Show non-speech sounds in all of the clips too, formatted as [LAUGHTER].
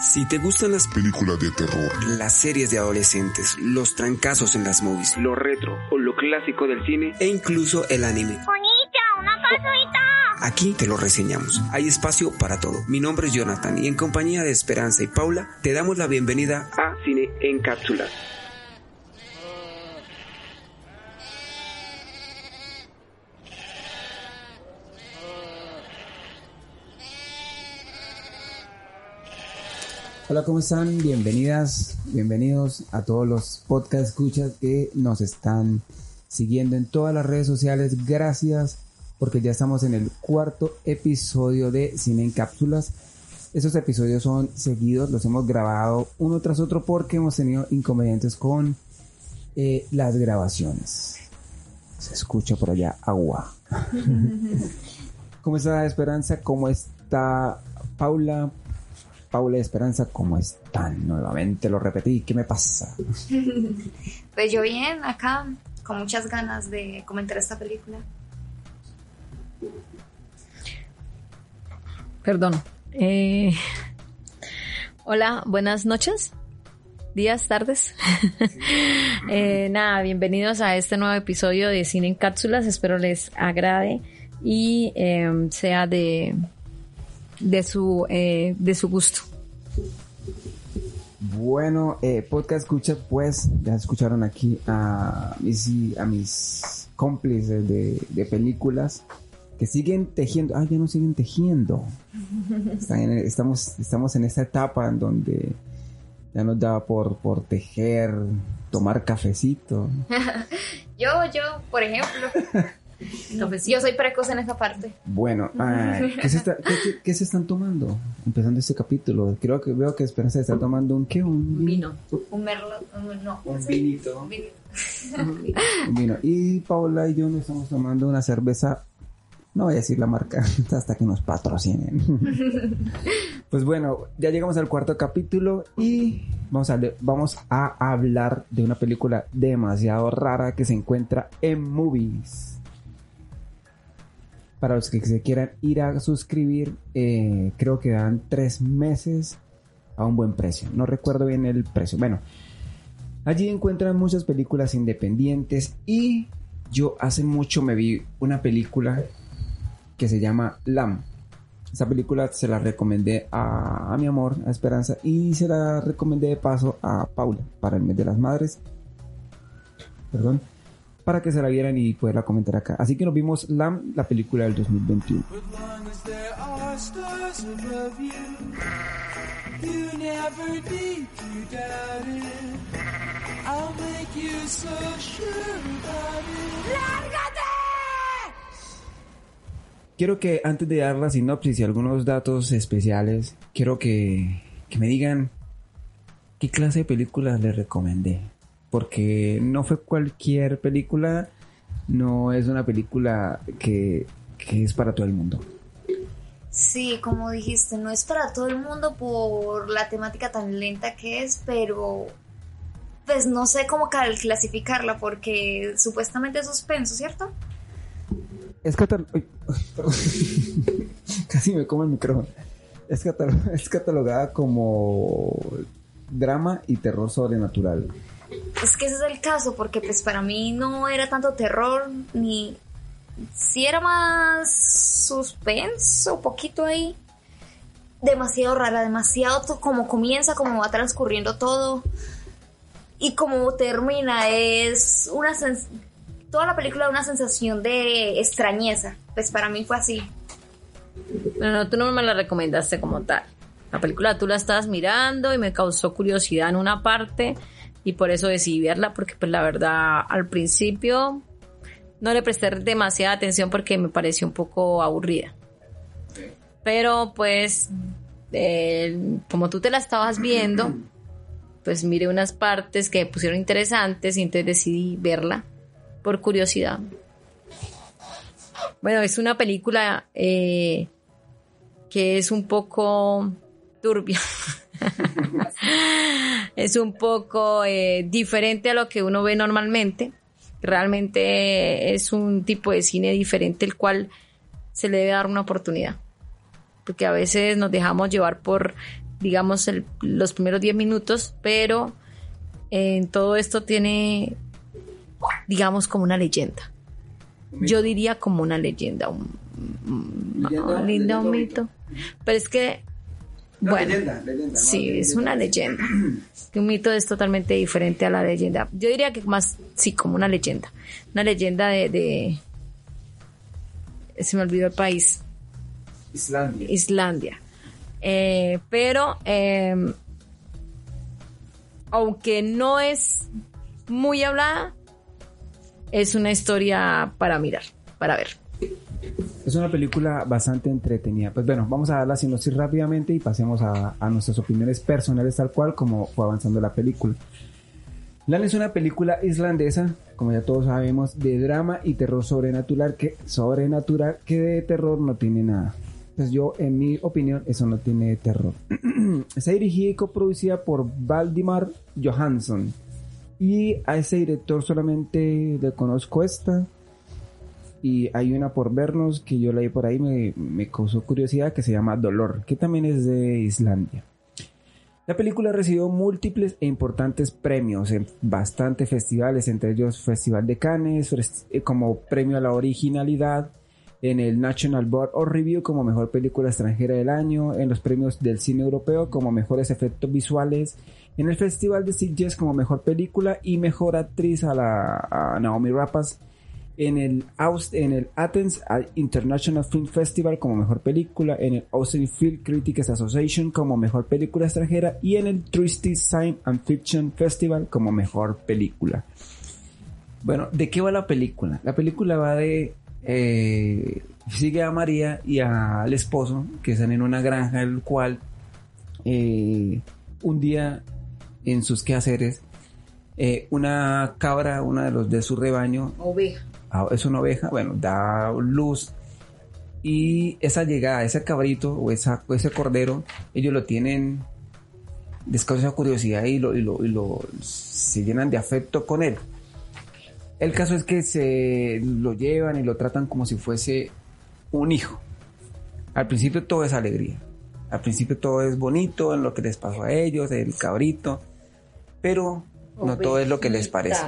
Si te gustan las películas de terror, las series de adolescentes, los trancazos en las movies, lo retro o lo clásico del cine e incluso el anime. una Aquí te lo reseñamos. Hay espacio para todo. Mi nombre es Jonathan y en compañía de Esperanza y Paula te damos la bienvenida a Cine en Cápsulas. Hola, ¿cómo están? Bienvenidas, bienvenidos a todos los podcast escuchas que nos están siguiendo en todas las redes sociales. Gracias porque ya estamos en el cuarto episodio de Cine en Cápsulas. Esos episodios son seguidos, los hemos grabado uno tras otro porque hemos tenido inconvenientes con eh, las grabaciones. Se escucha por allá agua. [LAUGHS] ¿Cómo está Esperanza? ¿Cómo está Paula? Paula y Esperanza, ¿cómo están? Nuevamente lo repetí, ¿qué me pasa? [LAUGHS] pues yo bien, acá, con muchas ganas de comentar esta película. Perdón. Eh, hola, buenas noches, días, tardes. [LAUGHS] Eh, nada, bienvenidos a este nuevo episodio de Cine en Cápsulas. Espero les agrade y eh, sea de de su, eh, de su gusto. Bueno, eh, podcast escucha, pues ya escucharon aquí a mis, a mis cómplices de, películas que siguen tejiendo. Ah, ya no siguen tejiendo. estamos, estamos en esta etapa en donde ya nos da por, por tejer, tomar cafecito. [LAUGHS] yo, yo, por ejemplo. [LAUGHS] yo soy precoz en esa parte. Bueno, [LAUGHS] ¿qué, se están tomando? Empezando este capítulo. Creo que veo que Esperanza está tomando un qué? Un vino. Un merlot. No. Un vinito. Un vino. [LAUGHS] Y Paula y yo nos estamos tomando una cerveza. No voy a decir la marca [LAUGHS] hasta que nos patrocinen. pues bueno, ya llegamos al cuarto capítulo y vamos a, vamos a hablar de una película demasiado rara que se encuentra en Movies para los que se quieran ir a suscribir, eh, creo que dan tres meses a un buen precio. No recuerdo bien el precio. Bueno, allí encuentran muchas películas independientes y yo hace mucho me vi una película que se llama Lam. Esta película se la recomendé a, a, mi amor, a Esperanza, y se la recomendé de paso a Paula para el mes de las madres. Perdón para que se la vieran y poderla comentar acá. Así que nos vimos la, la película del 2021. Quiero que antes de dar la sinopsis y algunos datos especiales, quiero que, que me digan qué clase de películas les recomendé porque no fue cualquier película, no es una película que, es para todo el mundo. Sí, como dijiste, no es para todo el mundo por la temática tan lenta que es, pero pues no sé cómo clasificarla porque supuestamente es suspenso, ¿cierto? Es [LAUGHS] Casi me como el micrófono. Es, [LAUGHS] es catalogada como drama y terror sobrenatural. Es que ese es el caso, porque pues para mí no era tanto terror, ni... Si era más suspenso, poquito ahí. Demasiado rara, demasiado como comienza, como va transcurriendo todo. Y como termina, es una... Toda la película una sensación de extrañeza. Pues para mí fue así. Pero no, tú no me la recomendaste como tal. La película tú la estabas mirando y me causó curiosidad en una parte y por eso decidí verla porque pues la verdad al principio no le presté demasiada atención porque me pareció un poco aburrida. Pero pues como tú te la estabas viendo, pues miré unas partes que me pusieron interesantes y entonces decidí verla por curiosidad. Bueno, es una película eh, que es un poco turbia. [LAUGHS] [LAUGHS] es un poco eh, diferente a lo que uno ve normalmente. Realmente es un tipo de cine diferente el cual se le debe dar una oportunidad. Porque a veces nos dejamos llevar por digamos, el- los primeros 10 minutos, pero en todo esto tiene, digamos, como una leyenda. Yo diría como una leyenda, un, Leyenda, un mito. Pero es que, No, bueno, leyenda, leyenda, ¿no? sí, es una leyenda. Un mito es totalmente diferente a la leyenda. Yo diría que más, sí, como una leyenda. Una leyenda de, de se me olvidó el país. Islandia. Islandia. Eh, pero, eh, aunque no es muy hablada, es una historia para mirar, para ver. Es una película bastante entretenida. Pues bueno, vamos a dar la sinopsis rápidamente y pasemos a, a nuestras opiniones personales tal cual como fue avanzando la película. Lan es una película islandesa, como ya todos sabemos, de drama y terror sobrenatural que sobrenatural que de terror no tiene nada. Pues yo, en mi opinión, eso no tiene terror. [CLEARS THROAT] Está dirigida y coproducida por Valdimar Johansson. Y a ese director solamente le conozco esta. Y hay una por vernos que yo leí por ahí, me, me causó curiosidad, que se llama Dolor, que también es de Islandia. La película recibió múltiples e importantes premios en bastantes festivales, entre ellos Festival de Cannes, eh, como premio a la originalidad, en el National Board of Review como mejor película extranjera del año, en los premios del cine europeo como mejores efectos visuales, en el Festival de Sitges como mejor película y mejor actriz a, la, Naomi Rapace, en el, Aus- en el Athens International Film Festival como mejor película, en el Austin Film Critics Association como mejor película extranjera y en el Twisted Science and Fiction Festival como mejor película. Bueno, ¿de qué va la película? La película va de... eh, sigue a María y al esposo que están en una granja, el cual eh, un día en sus quehaceres eh, una cabra, una de los de su rebaño, Oveja. ah, es una oveja, bueno, da luz y esa llegada, ese cabrito o, esa, o ese cordero, ellos lo tienen, les causa curiosidad y, lo, y, lo, y lo- se llenan de afecto con él. El caso es que se lo llevan y lo tratan como si fuese un hijo. Al principio todo es alegría. Al principio todo es bonito en lo que les pasó a ellos, el cabrito. Pero no todo es lo que les parece.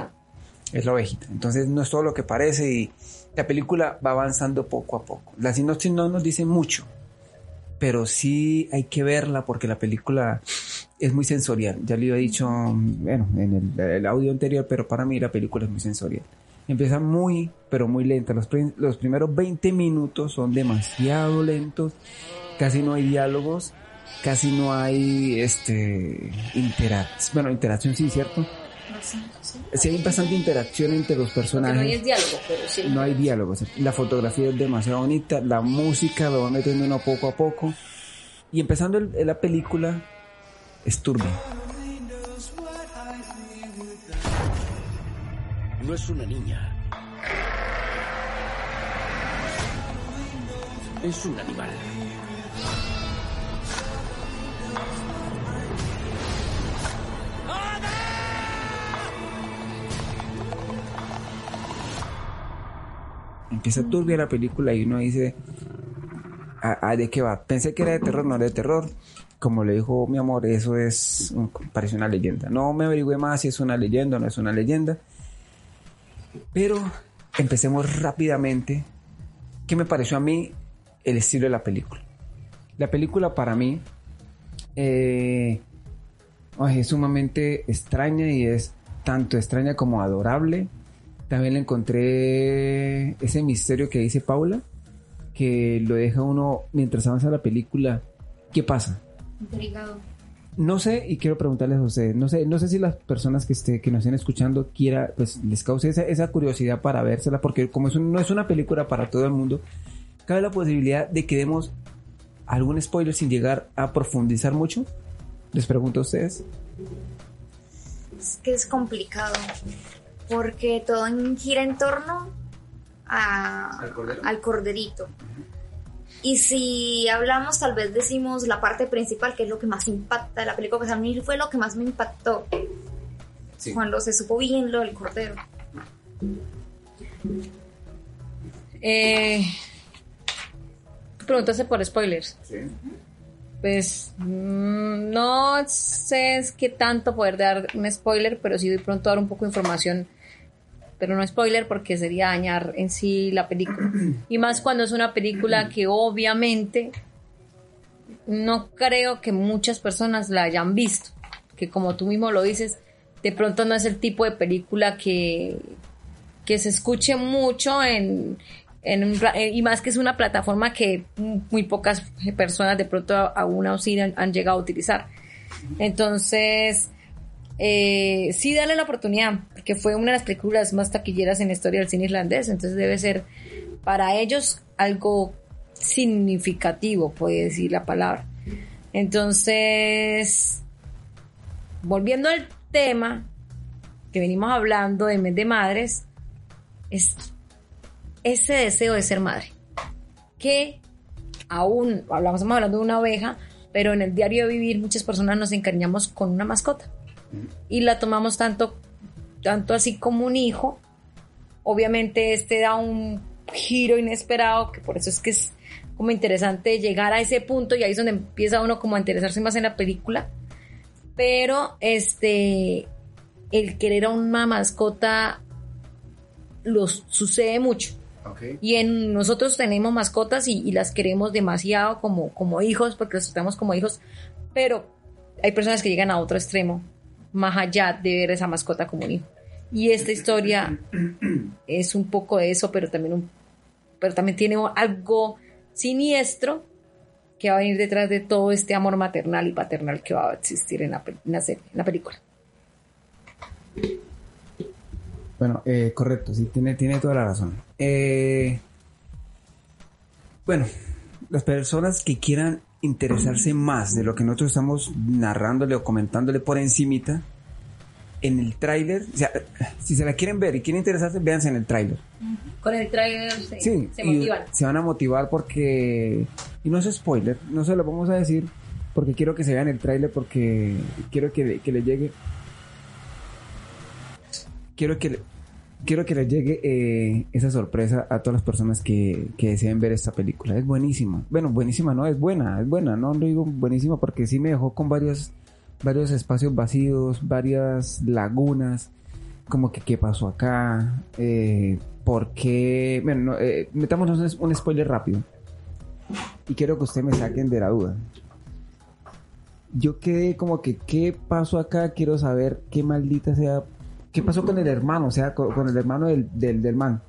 Es la ovejita. Entonces no es todo lo que parece y la película va avanzando poco a poco. La sinopsis no nos dice mucho, pero sí hay que verla porque la película es muy sensorial. Ya le he dicho, bueno, en el, el audio anterior, pero para mí la película es muy sensorial. Empieza muy, pero muy lenta. Los, los primeros 20 minutos son demasiado lentos. Casi no hay diálogos. Casi no hay, este, interacción. Bueno, interacción sí, ¿cierto? Sí hay bastante interacción entre los personajes. diálogo, pero sí. No hay diálogos. La fotografía es demasiado bonita. La música lo va metiendo uno poco a poco. Y empezando el- la película, es turbia. No es una niña. Es un animal. Empieza turbia la película y uno dice, "Ah, ah, ¿de qué va? Pensé que era de terror, no era de terror. Como le dijo mi amor, eso es, parece una leyenda. No me averigüé más si es una leyenda o no es una leyenda. Pero empecemos rápidamente. ¿Qué me pareció a mí el estilo de la película? La película para mí eh, es sumamente extraña y es tanto extraña como adorable. También le encontré ese misterio que dice Paula, que lo deja uno mientras avanza la película. ¿Qué pasa? Intrigado. No sé, y quiero preguntarles a ustedes, no sé, no sé si las personas que, esté, que nos estén escuchando quiera, pues les cause esa, esa curiosidad para vérsela, porque como es un- no es una película para todo el mundo, cabe la posibilidad de que demos algún spoiler sin llegar a profundizar mucho. Les pregunto a ustedes. Es que es complicado. Porque todo gira en torno a- ¿Al cordero? al corderito. Y si hablamos, tal vez decimos la parte principal, que es lo que más impacta de la película, pues a mí fue lo que más me impactó. Cuando se supo bien lo del cordero. Eh, preguntaste por spoilers. Pues mm, no sé es qué tanto poder dar un spoiler, pero sí de pronto dar un poco de información, pero no spoiler porque sería dañar en sí la película. [CLEARS THROAT] Y más cuando es una película que obviamente no creo que muchas personas la hayan visto, que como tú mismo lo dices, de pronto no es el tipo de película que, que se escuche mucho en, eh, y más que es una plataforma que muy pocas personas de pronto aún así han, han llegado a utilizar. Entonces, eh, sí darle la oportunidad, porque fue una de las películas más taquilleras en la historia del cine irlandés, entonces debe ser para ellos algo significativo, puede decir la palabra. Entonces, volviendo al tema que venimos hablando de mes de madres, es ese deseo de ser madre. Que aún, hablamos, estamos hablando de una oveja, pero en el diario de vivir muchas personas nos encariñamos con una mascota y la tomamos tanto, tanto así como un hijo. Obviamente este da un giro inesperado, que por eso es que es como interesante llegar a ese punto y ahí es donde empieza uno como a interesarse más en la película. Pero este, el querer a una mascota los sucede mucho. Y en nosotros tenemos mascotas y, y las queremos demasiado como, como hijos, porque los tratamos como hijos, pero hay personas que llegan a otro extremo, más allá de ver esa mascota como un hijo. Y esta historia [CLEARS THROAT] es un poco de eso, pero también, un, pero también tiene algo siniestro que va a venir detrás de todo este amor maternal y paternal que va a existir en la, en la serie, en la película. Bueno, eh, correcto, sí, tiene, tiene toda la razón. Eh, bueno, las personas que quieran interesarse más de lo que nosotros estamos narrándole o comentándole por encimita, en el tráiler, o sea, si se la quieren ver y quieren interesarse, véanse en el tráiler. Con el trailer se, Sí, se motivan. se van a motivar porque, y no es spoiler, no se lo vamos a decir porque quiero que se vean el tráiler porque quiero que, le- que le llegue, quiero que quiero que les llegue eh, esa sorpresa a todas las personas que, que deseen ver esta película. Es buenísima. Bueno, buenísima no, es buena, es buena. No lo digo buenísima porque sí me dejó con varios, varios espacios vacíos, varias lagunas. Como que qué pasó acá, eh, por qué... Bueno, no, eh, metámonos un, un spoiler rápido. Y quiero que ustedes me saquen de la duda. Yo quedé como que, ¿qué pasó acá? Quiero saber qué maldita sea ¿Qué pasó con el hermano? O sea, con, con el hermano del, del, del man.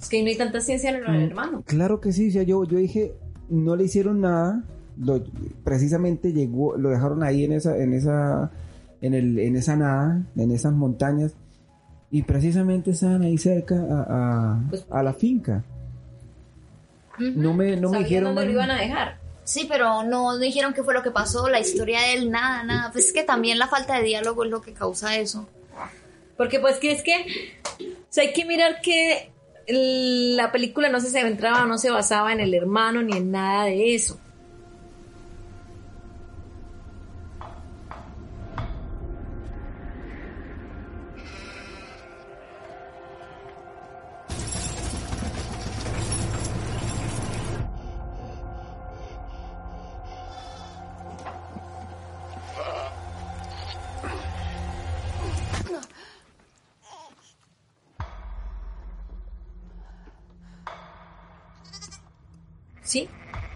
Es que no hay tanta ciencia en el hermano. Claro que sí, o sea, yo, yo dije, no le hicieron nada. Lo, precisamente llegó, lo dejaron ahí en esa, en esa, en el, en esa nada, en esas montañas. Y precisamente estaban ahí cerca a, a, Pues- a la finca. No me, no me dijeron. dónde lo iban a dejar. Sí, pero no, no dijeron qué fue lo que pasó, la historia de él, nada, nada. Pues es que también la falta de diálogo es lo que causa eso. Porque pues que es que o sea, hay que mirar que la película no se centraba, no se basaba en el hermano ni en nada de eso.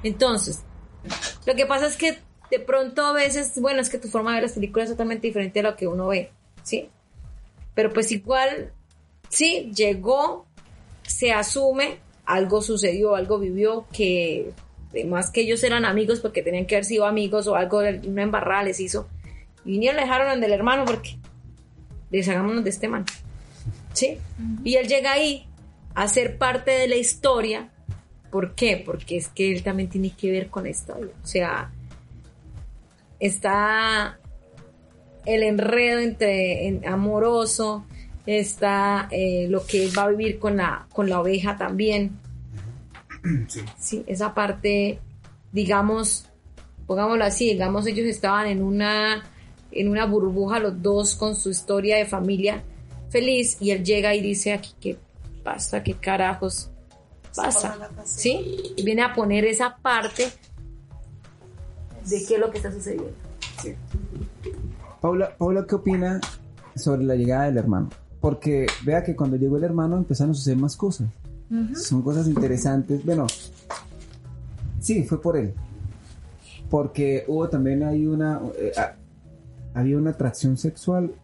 Entonces, lo que pasa es que de pronto a veces, bueno, es que tu forma de ver las películas es totalmente diferente a lo que uno ve, ¿sí? Pero pues igual, sí, llegó, se asume, algo sucedió, algo vivió, que más que ellos eran amigos porque tenían que haber sido amigos o algo, una embarrada les hizo. Y vinieron, le dejaron del hermano porque deshagámonos de este man. ¿Sí? Y él llega ahí a ser parte de la historia. ¿Por qué? Porque es que él también tiene que ver con historia. O sea, está el enredo entre en- amoroso, está eh, lo que él va a vivir con la, con la oveja también. [CLEARS THROAT] Sí. esa parte, digamos, pongámoslo así, digamos, ellos estaban en una, en una burbuja los dos con su historia de familia feliz y él llega y dice aquí qué pasa, qué carajos pasa, ¿sí? Y viene a poner esa parte de qué es lo que está sucediendo. Paula, Paula, ¿qué opina sobre la llegada del hermano? Porque vea que cuando llegó el hermano empezaron a suceder más cosas. Son cosas interesantes. Bueno, sí, fue por él. Porque hubo también hay una... eh, ah, había una atracción sexual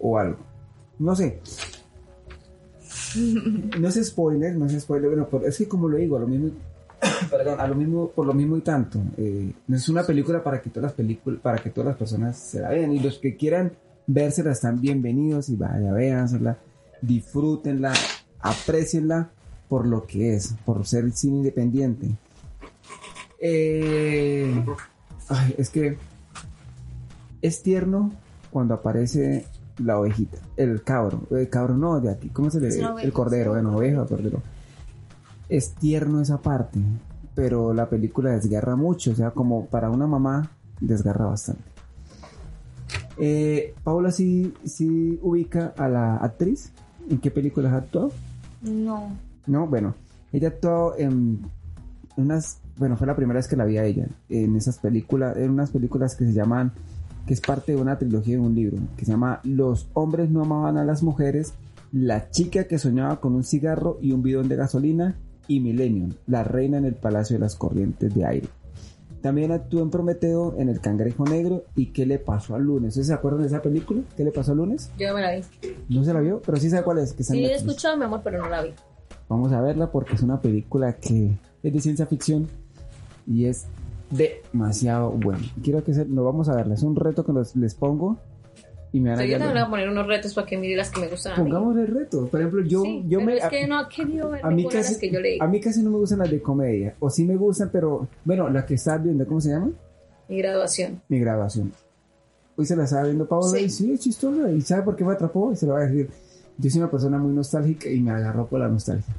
o algo. No sé. [LAUGHS] No es spoiler, no es spoiler, bueno, pero es que como lo digo, a lo mismo, [COUGHS] perdón, a lo mismo, por lo mismo y tanto. eh, es una película para que todas las películas, para que todas las personas se la vean y los que quieran vérsela están bienvenidos y vaya, véansela, disfrútenla, aprecienla por lo que es, por ser cine independiente. Eh, es que es tierno cuando aparece la ovejita, el cabro, el cabro no de aquí, ¿cómo se le dice? El cordero, bueno, oveja, cordero. Es tierno esa parte, pero la película desgarra mucho, o sea, como para una mamá desgarra bastante. Eh, Paula sí, sí ubica a la actriz, ¿en qué películas ha actuado? No. No, bueno, ella actuó en unas, bueno, fue la primera vez que la vi a ella, en esas películas, en unas películas que se llaman, que es parte de una trilogía de un libro, que se llama Los hombres no amaban a las mujeres, La chica que soñaba con un cigarro y un bidón de gasolina y Millennium, la reina en el Palacio de las Corrientes de Aire. También actuó en Prometeo, en El Cangrejo Negro y ¿Qué le pasó al lunes? ¿Ustedes se acuerdan de esa película? ¿Qué le pasó al lunes? Yo no me la vi. No se la vio, pero sí sabe cuál es. Que Sí, he escuchado, mi amor, pero no la vi. Vamos a verla porque es una película que es de ciencia ficción y es demasiado buena. Quiero que se, lo vamos a verla. Es un reto que los- les pongo y me van a yo también voy a poner unos retos para que mire las que me gustan a mí. Pongamos el reto. Por ejemplo, yo, Sí, yo pero me. es que no ha querido ver a mí, de las casi, que yo leí. a mí casi no me gustan las de comedia. O sí me gustan, pero. Bueno, la que estás viendo, ¿cómo se llama? Mi graduación. Mi grabación. Hoy se la estaba viendo Paola Sí. y sí, es chistosa. ¿Y sabe por qué me atrapó? Y se lo va a decir. Yo soy una persona muy nostálgica y me agarró por la nostalgia.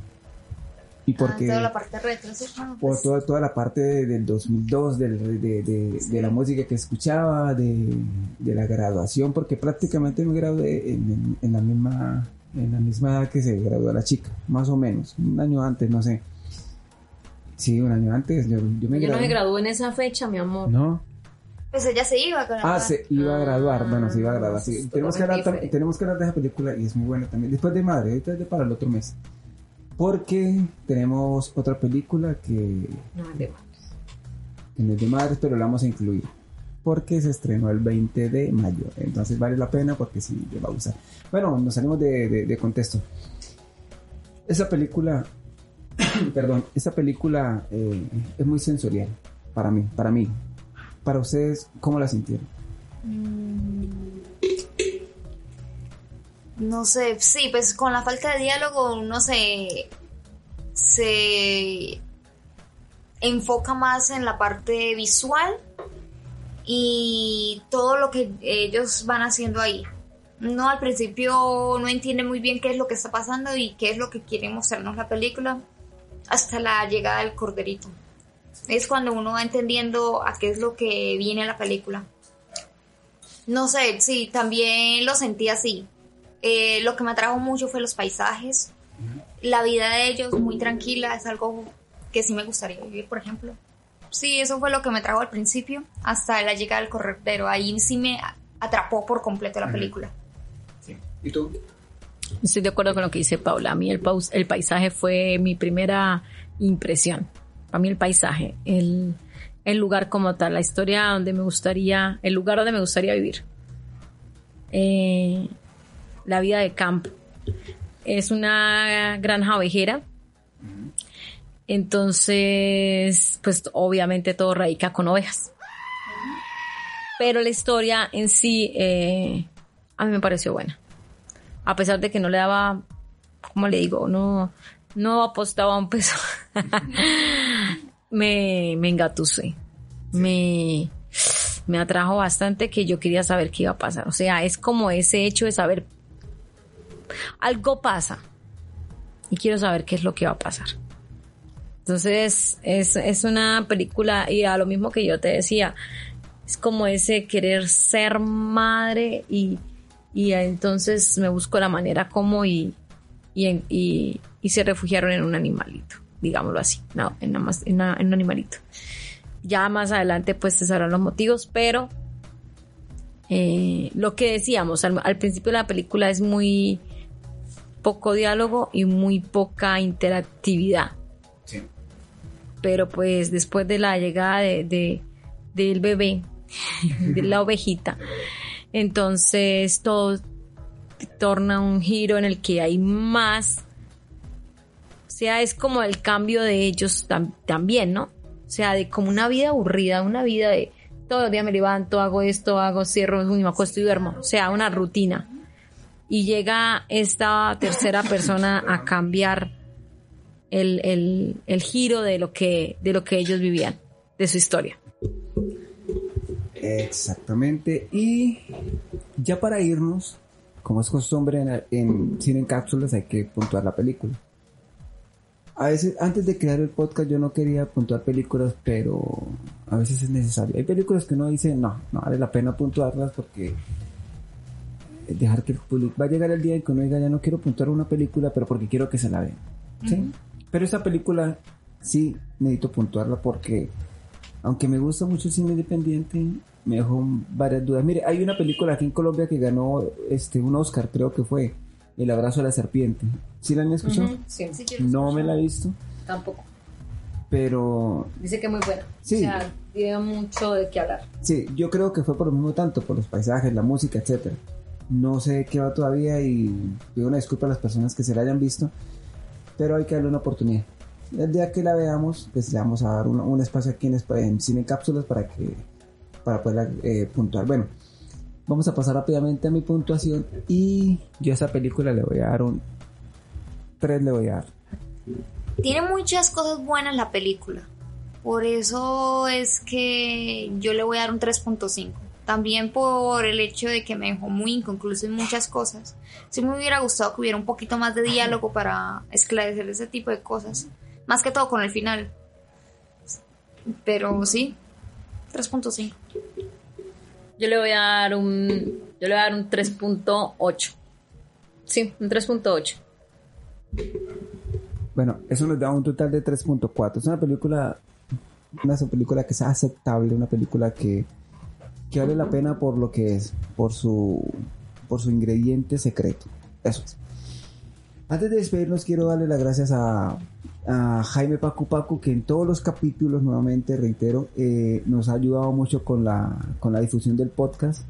Y porque. Ah, toda la parte retro, sí, bueno, por pues, toda, toda la parte de- del 2002, del- de, de- de la música que escuchaba, de, la graduación, porque prácticamente me gradué en, en- en la misma en la misma edad que se graduó la chica, más o menos, un año antes, no sé. Sí, un año antes, yo, yo me Yo no gradué. me gradué en esa fecha, mi amor. No, pues ella se iba con ah, se iba a graduar, bueno, se iba a graduar. Ah, sí. Tenemos, que hablar, tenemos que hablar de esa película y es muy buena también. Después de Madre, ahorita para el otro mes. Porque tenemos otra película que No, de- en el de madres, pero la vamos a incluir. Porque se estrenó el 20 de mayo. Entonces vale la pena porque sí, le va a gustar. Bueno, nos salimos de, de- de contexto. Esa película, [COUGHS] perdón, esa película eh, es muy sensorial para mí, para mí. Para ustedes, ¿cómo la sintieron? No sé, sí, pues con la falta de diálogo uno se, se enfoca más en la parte visual y todo lo que ellos van haciendo ahí. No, al principio no entiende muy bien qué es lo que está pasando y qué es lo que quiere mostrarnos la película hasta la llegada del corderito. Es cuando uno va entendiendo a qué es lo que viene la película. No sé, sí, también lo sentí así. Eh, lo que me atrajo mucho fue los paisajes. La vida de ellos muy tranquila, es algo que sí me gustaría vivir, por ejemplo. Sí, eso fue lo que me trajo al principio, hasta la llegada del corredero. Ahí sí me atrapó por completo la película. ¿Y tú? Estoy de acuerdo con lo que dice Paula. A mí el, paus- el paisaje fue mi primera impresión. Para mí el paisaje, el, el lugar como tal, la historia donde me gustaría, el lugar donde me gustaría vivir. Eh, la vida de campo. Es una granja ovejera. Entonces, pues obviamente todo radica con ovejas. Pero la historia en sí eh, a mí me pareció buena a pesar de que no le daba, ¿cómo le digo? No, no apostaba un peso. [LAUGHS] me, me engatusé. Me, me atrajo bastante que yo quería saber qué iba a pasar. O sea, es como ese hecho de saber algo pasa y quiero saber qué es lo que va a pasar. Entonces, es, es una película, y a lo mismo que yo te decía, es como ese querer ser madre y, y entonces me busco la manera como y, y, y, se refugiaron en un animalito, digámoslo así, no, en, más- en una- en un animalito. Ya más adelante pues te sabrán los motivos, pero eh, lo que decíamos al principio de la película es muy poco diálogo y muy poca interactividad. Sí. Pero pues después de la llegada de, de- del bebé, [LAUGHS] de la ovejita, entonces todo torna un giro en el que hay más. O sea, es como el cambio de ellos tam- también, ¿no? O sea, de como una vida aburrida, una vida de todos los días me levanto, hago esto, hago, cierro, me acuesto y duermo. O sea, una rutina. Y llega esta tercera persona a cambiar el, el- el giro de lo que, de lo que ellos vivían, de su historia. Exactamente. Y ya para irnos, como es costumbre en, en en Cápsulas, hay que puntuar la película. A veces, antes de crear el podcast, yo no quería puntuar películas, pero a veces es necesario. Hay películas que uno dice, no, no vale la pena puntuarlas porque dejar que el público... Va a llegar el día en que uno diga, ya no quiero puntuar una película, pero porque quiero que se la vean. ¿sí? Pero esta película sí necesito puntuarla porque aunque me gusta mucho el cine independiente, me dejó varias dudas. Mire, hay una película aquí en Colombia que ganó este un Oscar, creo que fue El abrazo de la serpiente. ¿Sí la han escuchado? Sí, Sí, lo No me la he visto, tampoco. pero Dice que es muy buena. Sí. O sea, tiene mucho de qué hablar. sí, yo creo que fue por lo mismo tanto, por los paisajes, la música, etcétera. No sé qué va todavía y pido una disculpa a las personas que se la hayan visto, pero hay que darle una oportunidad. El día que la veamos, pues le vamos a dar un, espacio aquí en, en Cine Cápsulas para que para poder eh, puntuar. Bueno, vamos a pasar rápidamente a mi puntuación y yo a esta película le voy a dar un 3 le voy a dar. Tiene muchas cosas buenas la película. Por eso es que yo le voy a dar un 3.5. También por el hecho de que me dejó muy inconcluso en muchas cosas. Sí me hubiera gustado que hubiera un poquito más de diálogo para esclarecer ese tipo de cosas. Más que todo con el final. Pero sí, 3.5. Yo le voy a dar un. Yo le voy a dar un 3.8. Sí, un 3.8. Bueno, eso nos da un total de 3.4. Es una película, una película que es aceptable, una película que, que vale la pena por lo que es, por su, por su ingrediente secreto. Eso es. Antes de despedirnos, quiero darle las gracias a, a Jaime Pacu Pacu, que en todos los capítulos, nuevamente reitero, eh, nos ha ayudado mucho con la, con la difusión del podcast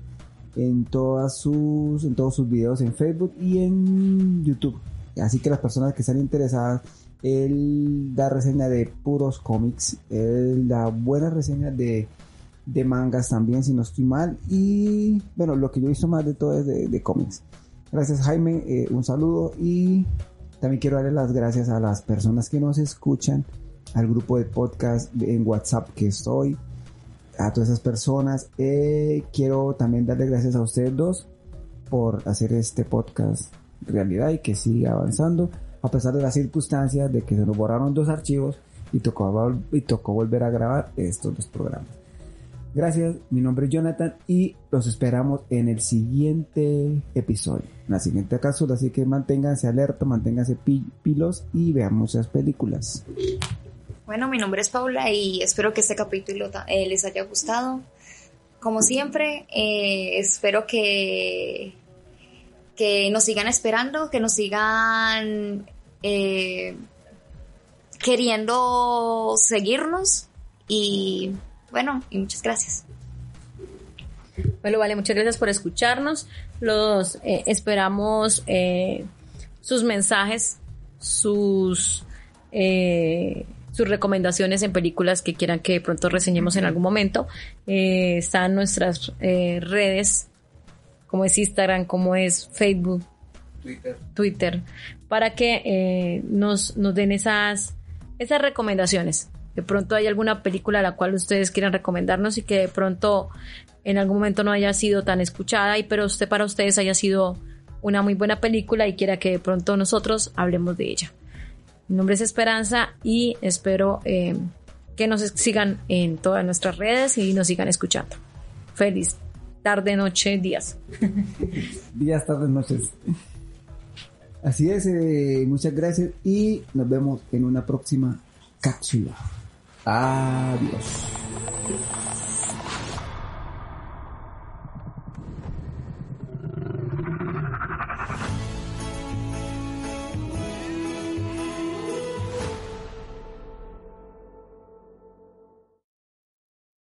en todas sus, en todos sus videos en Facebook y en YouTube. Así que las personas que están interesadas, él da reseña de puros cómics, él da buenas reseñas de, de mangas también, si no estoy mal. Y bueno, lo que yo he visto más de todo es de, de. Gracias Jaime, eh, un saludo y también quiero darle las gracias a las personas que nos escuchan, al grupo de podcast en WhatsApp que estoy, a todas esas personas. Eh, quiero también darle gracias a ustedes dos por hacer este podcast realidad y que siga avanzando a pesar de las circunstancias de que se nos borraron dos archivos y tocó, y tocó volver a grabar estos dos programas. Gracias, mi nombre es Jonathan y los esperamos en el siguiente episodio, en la siguiente cápsula, así que manténganse alerta, manténganse pi- pilos y vean muchas películas. Bueno, mi nombre es Paula y espero que este capítulo eh, les haya gustado. Como siempre, eh, espero que, que nos sigan esperando, que nos sigan eh, queriendo seguirnos y bueno, y muchas gracias. Bueno, vale, muchas gracias por escucharnos. Los eh, esperamos eh, sus mensajes, sus eh, sus recomendaciones en películas que quieran que pronto reseñemos en algún momento. Eh, están nuestras eh, redes, como es Instagram, como es Facebook, Twitter, para que eh, nos, nos den esas, esas recomendaciones. De pronto hay alguna película a la cual ustedes quieran recomendarnos y que de pronto en algún momento no haya sido tan escuchada y pero usted para ustedes haya sido una muy buena película y quiera que de pronto nosotros hablemos de ella. Mi nombre es Esperanza y espero eh, que nos sigan en todas nuestras redes y nos sigan escuchando. Feliz tarde, noche, días. [LAUGHS] Días, tardes, noches. Así es, eh, muchas gracias y nos vemos en una próxima cápsula. Adiós.